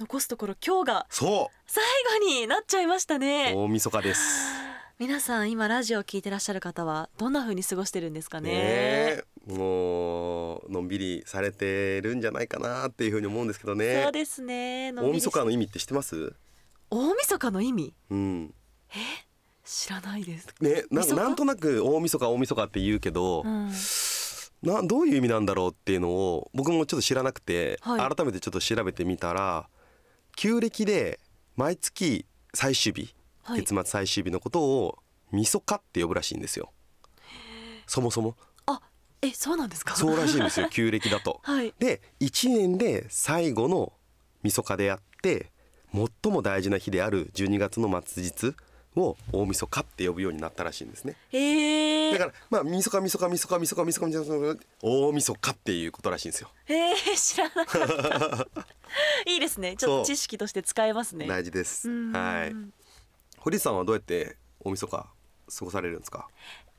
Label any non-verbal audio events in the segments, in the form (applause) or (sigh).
残すところ今日がそ最後になっちゃいましたうね。大晦日です。皆さん今ラジオを聞いてらっしゃる方はどんな風に過ごしてるんですかね。ねえ。もうのんびりされてるんじゃないかなっていうふうに思うんですけどね。そうですね。のんび大りし晦日の意味って知ってます？大晦日の意味？うん。知らないです。ねなん晦日なんとなく大晦日大晦日って言うけど、うん。などういう意味なんだろうっていうのを僕もちょっと知らなくて、はい。改めてちょっと調べてみたら旧暦で毎月最終日、はい。月末最終日のことをみそかって呼ぶらしいんですよ。そもそも。あえそうなんですか？そうらしいんですよ (laughs) 旧暦だと。はい。で1年で最後のみそかであって最も大事な日である12月の末日を大晦日って呼ぶようになったらしいんですね。えー、だからまあみそかみそかみそかみそかみそかみそかみそか大晦日っていうことらしいんですよ。えー、知らなかった (laughs) (laughs) いいですね。ちょっと知識として使えますね。大事です。うん。はい。堀内さんはどうやって大晦日過ごされるんですか？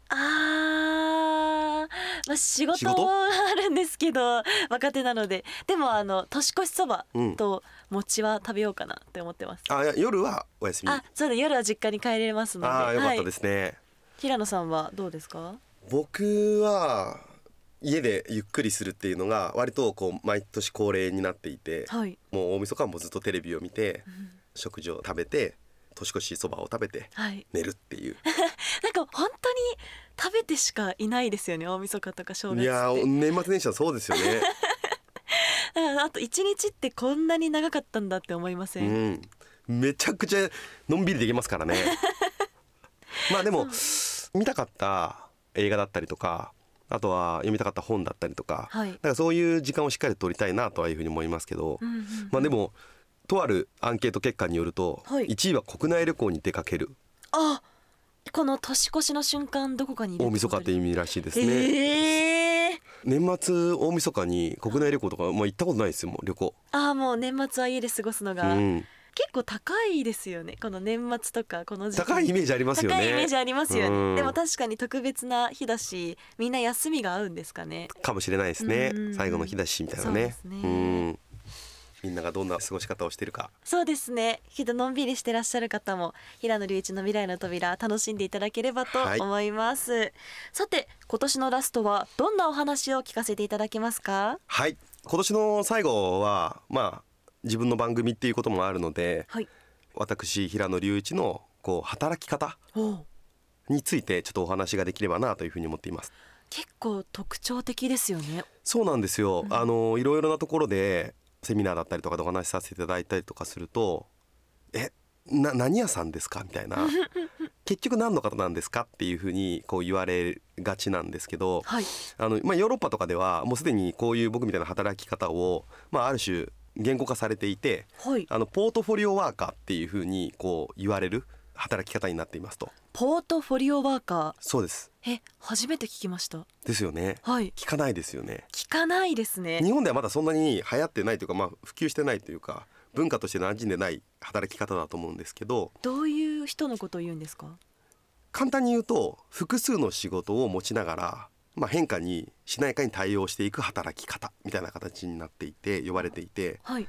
あー。まあ仕事仕事？はあるんですけど若手なので。でもあの年越しそばと餅は食べようかなって思ってます、あいや夜はお休み。あそうだ。夜は実家に帰れますので。ああよかったはいですね。平野さんはどうですか？僕は家でゆっくりするっていうのが割とこう毎年恒例になっていて、はい。もう大晦日はもうずっとテレビを見て、食事を食べて年越しそばを食べてはい。寝るっていう。(laughs) なんか本当に食べてしかいないですよね大晦日とか正月って。いやー年末年始はそうですよね。(laughs) あと一日ってこんなに長かったんだって思いませ、うん。ん、めちゃくちゃのんびりできますからね。(laughs) まあでも見たかった映画だったりとかあとは読みたかった本だったりとか、はい。だからそういう時間をしっかり取りたいなとはいうふうに思いますけど、うんうんまあでもとあるアンケート結果によると、はい。1位は国内旅行に出かける。あこの年越しの瞬間どこかに大晦日って意味らしいですね、ええ年末大晦日に国内旅行とか、まあ、行ったことないですよもう旅行、ああもう年末は家で過ごすのうが、ん、結構高いですよね。この年末とかこの時期。高いイメージありますよね。高いイメージありますよね、うん。でも確かに特別な日だしみんな休みが合うんですかね。かもしれないですね。うん。最後の日だしみたいなね。そうん。みんながどんな過ごし方をしてるか。そうですね。きっとのんびりしてらっしゃる方も平野隆一の未来の扉楽しんでいただければとはい。思います、さて今年のラストはどんなお話を聞かせていただけますか？はい。今年の最後はまあ自分の番組っていうこともあるのではい。私平野隆一のこう働き方についてちょっとお話ができればなというふうに思っています。結構特徴的ですよね。そうなんですよ、うん。あのいろいろなところでセミナーだったりとかでお話しさせていただいたりとかすると「えな何屋さんですか?」みたいな「(laughs) 結局何の方なんですか?」っていうふうにこう言われがちなんですけどはい。あの、まあ、ヨーロッパとかではもうすでにこういう僕みたいな働き方を、まあ、ある種言語化されていてはい。あのポートフォリオワーカーっていうふうにこう言われる働き方になっていますと。ポートフォリオワーカそうです。ーえ初めて聞きました。ですよね。はい。聞かないですよね。聞かないですね。日本ではまだそんなに流行ってないというか、まあ、普及してないというか文化として馴染んでない働き方だと思うんですけどどういう人のことを言うんですか？簡単に言うと複数の仕事を持ちながら、まあ、変化にしなやかに対応していく働き方みたいな形になっていて呼ばれていて。はい。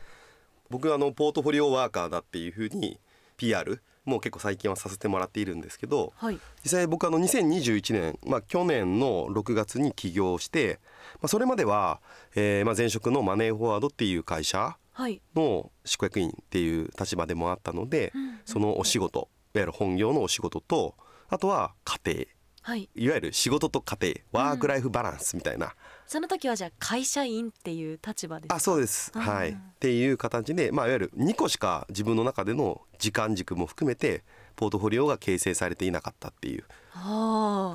僕はあのポートフォリオワーカーだっていうふうに PR もう結構最近はさせてもらっているんですけどはい。実際僕あの2021年、まあ、去年の6月に起業して、まあ、それまでは、えーまあ前職のマネーフォワードっていう会社はい。の執行役員っていう立場でもあったので、うん。そのお仕事いわゆる本業のお仕事とあとは家庭はい。いわゆる仕事と家庭ワークライフバランスみたいな、その時はじゃあ会社員っていう立場ですか？あそうです、うんはい。っていう形で、まあ、いわゆる2個しか自分の中での時間軸も含めてポートフォリオが形成されていなかったっていう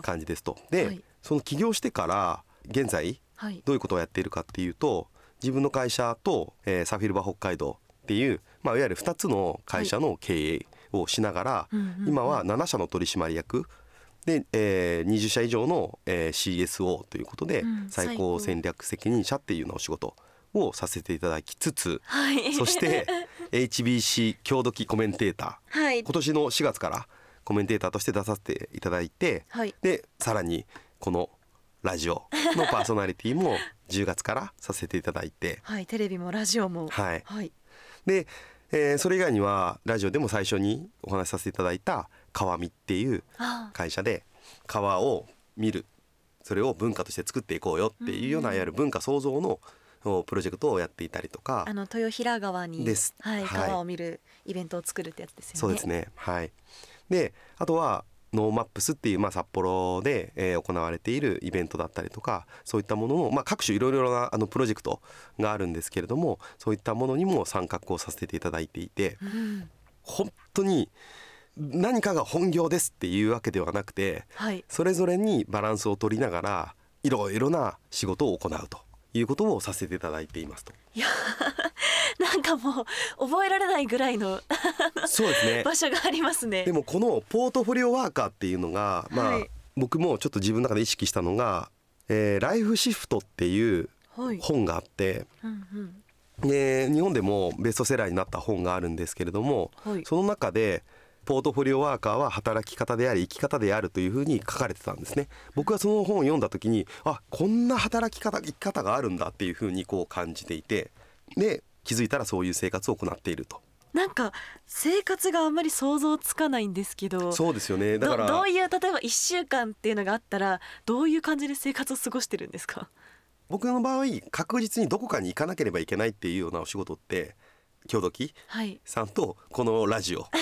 感じですと。で、はい。その起業してから現在はい。どういうことをやっているかっていうと自分の会社と、えーサフィルバ北海道っっていう、まあ、いわゆる2つの会社の経営をしながら、うんうんうん今は7社の取締役で、えー20社以上の、えー CSO ということで、うん最高戦略責任者っていうのお仕事をさせていただきつつはい。そして HBC 郷土期コメンテーター。はい。今年の4月からコメンテーターとして出させていただいてはい。でさらにこのラジオのパーソナリティも10月からさせていただいて。はいテレビもラジオも。はい。はい。で、えーそれ以外にはラジオでも最初にお話しさせていただいた川見っていうあ会社で川を見るそれを文化として作っていこうよっていうような、うん。いわゆる文化創造のおプロジェクトをやっていたりとか。あの豊平川にです。はい、はい。川を見るイベントを作るってやつですよね。そうですね。はい。であとはノーマップスっていう、まあ、札幌で、えー行われているイベントだったりとかそういったものの、まあ、各種いろいろなあのプロジェクトがあるんですけれどもそういったものにも参画をさせていただいていてうん。本当に何かが本業ですっていうわけではなくてはい。それぞれにバランスを取りながらいろいろな仕事を行うということをさせていただいていますと。いや (laughs) なんかもう覚えられないぐらいのそうですね。(laughs) 場所がありますね。でもこのポートフォリオワーカーっていうのが、まあはい。僕もちょっと自分の中で意識したのが「えーライフシフト」っていうはい。本があってうんうん。で日本でもベストセラーになった本があるんですけれどもはい。その中でポートフォリオワーカーは働き方であり生き方であるというふうに書かれてたんですね。僕はその本を読んだ時にあこんな働き方生き方があるんだっていうふうにこう感じていてで気づいたらそういう生活を行っていると。なんか生活があんまり想像つかないんですけどそうですよね。だからどどういう例えば1週間っていうのがあったらどういう感じで生活を過ごしてるんですか？僕の場合確実にどこかに行かなければいけないっていうようなお仕事って郷土木はい。さんとこのラジオ (laughs)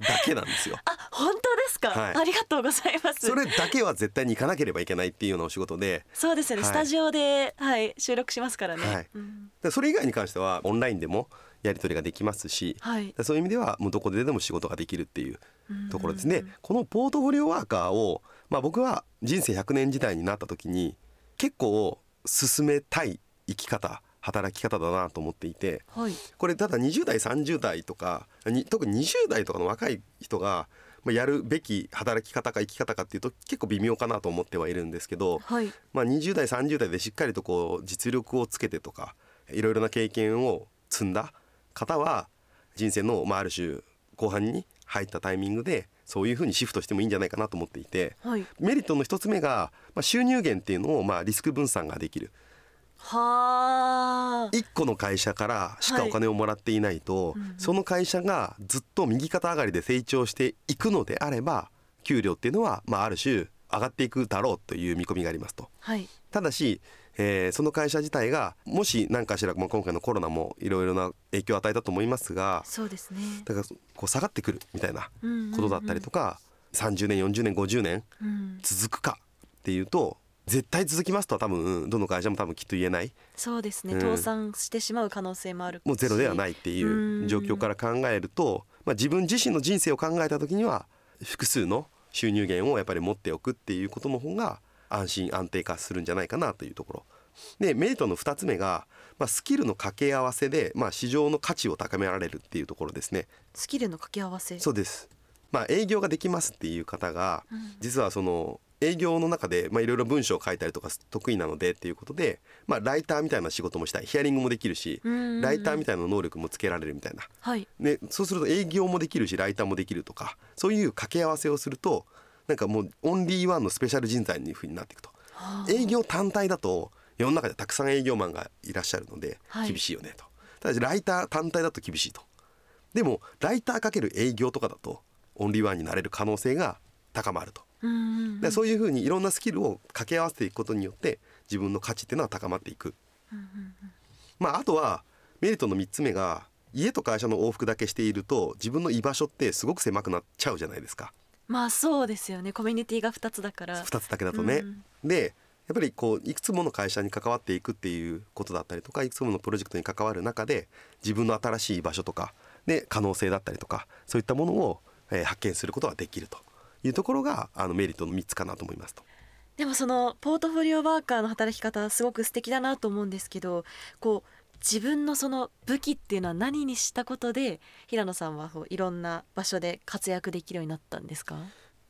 だけなんですよ。あ本当ですか、はい。ありがとうございます。それだけは絶対に行かなければいけないっていうようなお仕事で。そうですよね、はい。スタジオで、はい、収録しますからね、はい。うん。でそれ以外に関してはオンラインでもやり取りができますしはい。そういう意味ではもうどこででも仕事ができるっていうところですね。うん。このポートフォリオワーカーを、まあ、僕は人生100年時代になった時に結構進めたい生き方働き方だなと思っていてはい。これただ20代30代とかに特に20代とかの若い人がまあやるべき働き方か生き方かっていうと結構微妙かなと思ってはいるんですけど、はい。まあ、20代30代でしっかりとこう実力をつけてとかいろいろな経験を積んだ方は人生の、まあ、ある種後半に入ったタイミングでそういうふうにシフトしてもいいんじゃないかなと思っていてはい。メリットの一つ目が、まあ、収入源っていうのを、まあ、リスク分散ができるはあ。1個の会社からしかお金をもらっていないと、うんうん。その会社がずっと右肩上がりで成長していくのであれば給料っていうのは、まあ、ある種上がっていくだろうという見込みがありますと。はい。ただし、えーその会社自体がもし何かしら、まあ、今回のコロナもいろいろな影響を与えたと思いますがそうですね。だからこう下がってくるみたいなことだったりとか、か、30年40年50年うん、続くかっていうと絶対続きますとは多分どの会社も多分きっと言えない。そうですね、うん。倒産してしまう可能性もあるもうゼロではないいっていう状況から考えると、まあ、自分自身の人生を考えた時には複数の収入源をやっぱり持っておくっていうことの方が安心安定化するんじゃないかなというところ。でメリットの2つ目が、まあ、スキルの掛け合わせで、まあ、市場の価値を高められるっていうところですね。スキルの掛け合わせ。そうです、まあ、営業ができますっていう方がうん。実はその営業の中でまあいろいろ文章を書いたりとか得意なのでっていうことで、まあ、ライターみたいな仕事もしたい。ヒアリングもできるしライターみたいな能力もつけられるみたいな。はい。でそうすると営業もできるしライターもできるとかそういう掛け合わせをするとなんかもうオンリーワンのスペシャル人材にいうふうになっていくと。はあ。営業単体だと世の中でたくさん営業マンがいらっしゃるのではい。厳しいよねと、ただしライター単体だと厳しいと。でもライターかける営業とかだとオンリーワンになれる可能性が高まるとでそういうふうにいろんなスキルを掛け合わせていくことによって自分の価値っていうのは高まっていく。まああとはメリットの3つ目が家と会社の往復だけしていると自分の居場所ってすごく狭くなっちゃうじゃないですか。まあそうですよね。コミュニティが2つだから。2つだけだとね。うんでやっぱりこういくつもの会社に関わっていくっていうことだったりとかいくつものプロジェクトに関わる中で自分の新しい場所とかで可能性だったりとかそういったものを、えー発見することができるというところがあのメリットの3つかなと思いますと。でもそのポートフォリオワーカーの働き方はすごく素敵だなと思うんですけどこう自分のその武器っていうのは何にしたことで平野さんはこういろんな場所で活躍できるようになったんですか？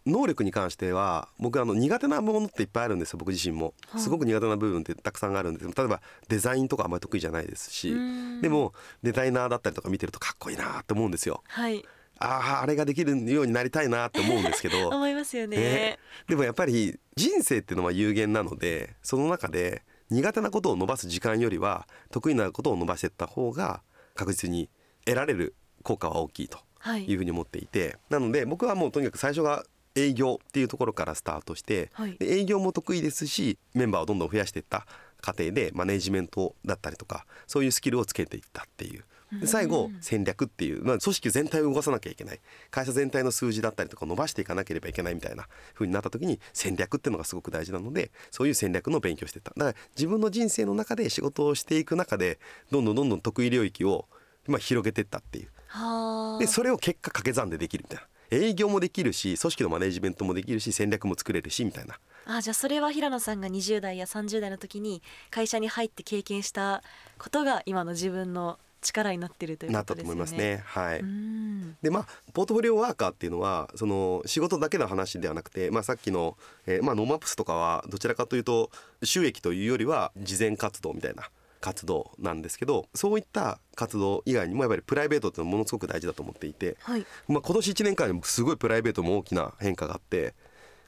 能力に関しては僕あの苦手なものっていっぱいあるんですよ僕自身も。はい。すごく苦手な部分ってたくさんあるんです例えばデザインとかあんまり得意じゃないですし。うん。でもデザイナーだったりとか見てるとかっこいいなって思うんですよ。はいあああれができるようになりたいなって思うんですけど。(laughs) 思いますよね。ね。でもやっぱり人生っていうのは有限なのでその中で苦手なことを伸ばす時間よりは得意なことを伸ばしていった方が確実に得られる効果は大きいとはい。いうふうに思っていて。なので僕はもうとにかく最初が営業っていうところからスタートして、はい。で営業も得意ですしメンバーをどんどん増やしていった過程でマネジメントだったりとかそういうスキルをつけていったっていうで最後戦略っていう、まあ、組織全体を動かさなきゃいけない。会社全体の数字だったりとか伸ばしていかなければいけないみたいな風になった時に戦略っていうのがすごく大事なのでそういう戦略の勉強をしてた。だから自分の人生の中で仕事をしていく中でどんどんどんどん得意領域を、まあ、広げていったっていう。はあ。でそれを結果掛け算でできるみたいな。営業もできるし組織のマネジメントもできるし戦略も作れるしみたいな。あじゃあそれは平野さんが20代や30代の時に会社に入って経験したことが今の自分の力になってるというなったとことですよね。思いますね。はい、うんでまあポートフォリオワーカーっていうのはその仕事だけの話ではなくて、まあ、さっきの、えーまあ、ノーマップスとかはどちらかというと収益というよりは慈善活動みたいな活動なんですけどそういった活動以外にもやっぱりプライベートっていうのはものすごく大事だと思っていて、はいまあ、今年1年間すごいプライベートも大きな変化があって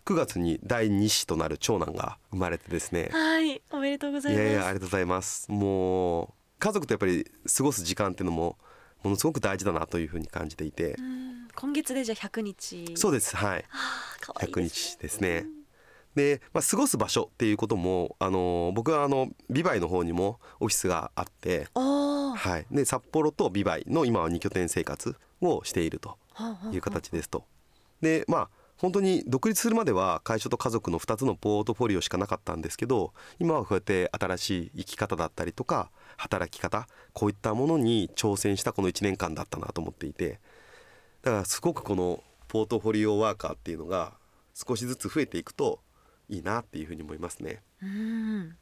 9月に第2子となる長男が生まれてですねはいおめでとうございます。いやいやありがとうございますもう家族とやっぱり過ごす時間っていうのもものすごく大事だなというふうに感じていて。うん。今月でじゃあ100日。そうです。はい。い100です日ですね。で、まあ、過ごす場所っていうことも、あの僕はあのビバイの方にもオフィスがあって、はい、で札幌とビバイの今は2拠点生活をしているという形ですと。でまあ本当に独立するまでは会社と家族の2つのポートフォリオしかなかったんですけど今はこうやって新しい生き方だったりとか働き方こういったものに挑戦したこの1年間だったなと思っていてだからすごくこのポートフォリオワーカーっていうのが少しずつ増えていくといいなっていうふうに思いますね。うん。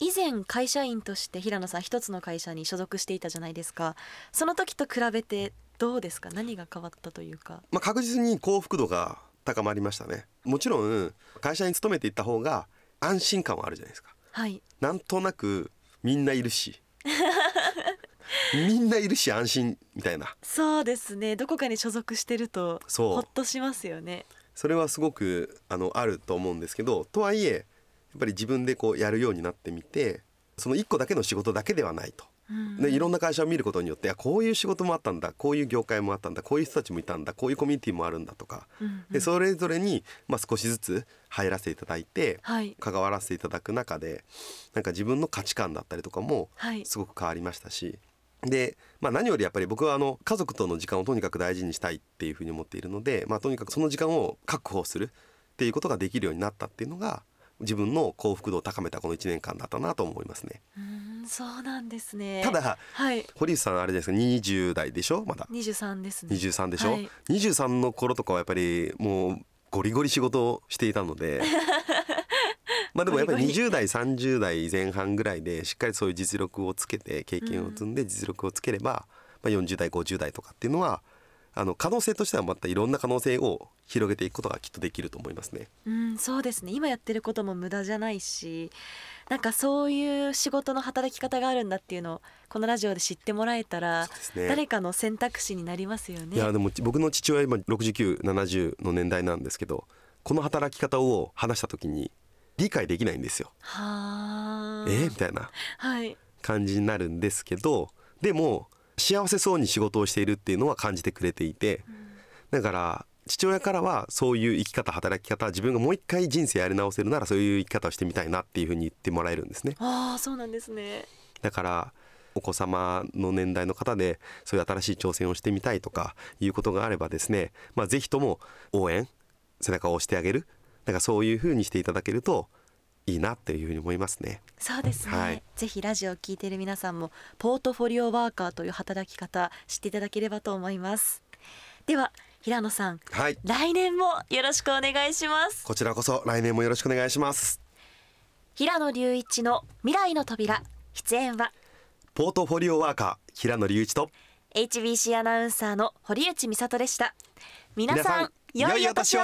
以前会社員として平野さん一つの会社に所属していたじゃないですか。その時と比べてどうですか？何が変わったというか？まあ、確実に幸福度が高まりましたね。もちろん会社に勤めていった方が安心感はあるじゃないですか。はい。なんとなくみんないるし。みんないるし安心みたいな。そうですね。どこかに所属してるとほっとしますよね。それはすごくあのあると思うんですけどとはいえやっぱり自分でこうやるようになってみてその一個だけの仕事だけではないと。うん。でいろんな会社を見ることによってこういう仕事もあったんだこういう業界もあったんだこういう人たちもいたんだこういうコミュニティもあるんだとか。うんうん。でそれぞれに、まあ、少しずつ入らせていただいてはい。関わらせていただく中でなんか自分の価値観だったりとかもはい。すごく変わりましたし。で、まあ、何よりやっぱり僕はあの家族との時間をとにかく大事にしたいっていうふうに思っているので、まあ、とにかくその時間を確保するっていうことができるようになったっていうのが自分の幸福度を高めたこの1年間だったなと思いますね。うんそうなんですね。ただはい。堀内さんあれですか？20代でしょ？まだ。23ですね。23でしょ、はい。23の頃とかはやっぱりもうゴリゴリ仕事をしていたので。(laughs) まあでもやっぱりゴリゴ20代30代前半ぐらいでしっかりそういう実力をつけて経験を積んで実力をつければ、まあ、40代50代とかっていうのはあの可能性としてはまたいろんな可能性を広げていくことがきっとできると思いますね。うんそうですね。今やってることも無駄じゃないしなんかそういう仕事の働き方があるんだっていうのをこのラジオで知ってもらえたら、ね。誰かの選択肢になりますよね。いやでも僕の父親今6970の年代なんですけどこの働き方を話した時に理解できないんですよ。はあ。えーみたいなはい。感じになるんですけどでも幸せそうに仕事をしているっていうのは感じてくれていてだから父親からはそういう生き方働き方自分がもう一回人生やり直せるならそういう生き方をしてみたいなっていうふうに言ってもらえるんですね。ああそうなんですね。だからお子様の年代の方でそういう新しい挑戦をしてみたいとかいうことがあればですねまあぜひとも応援背中を押してあげる。なんかそういうふうにしていただけるといいなっていうふうに思いますね。そうですね、はい。ぜひラジオを聞いている皆さんもポートフォリオワーカーという働き方知っていただければと思います。では平野さん。はい。来年もよろしくお願いします。こちらこそ来年もよろしくお願いします。平野隆一の未来の扉出演は？ポートフォリオワーカー平野隆一と？HBC アナウンサーの堀内美里でした。皆さん皆さん良いお年を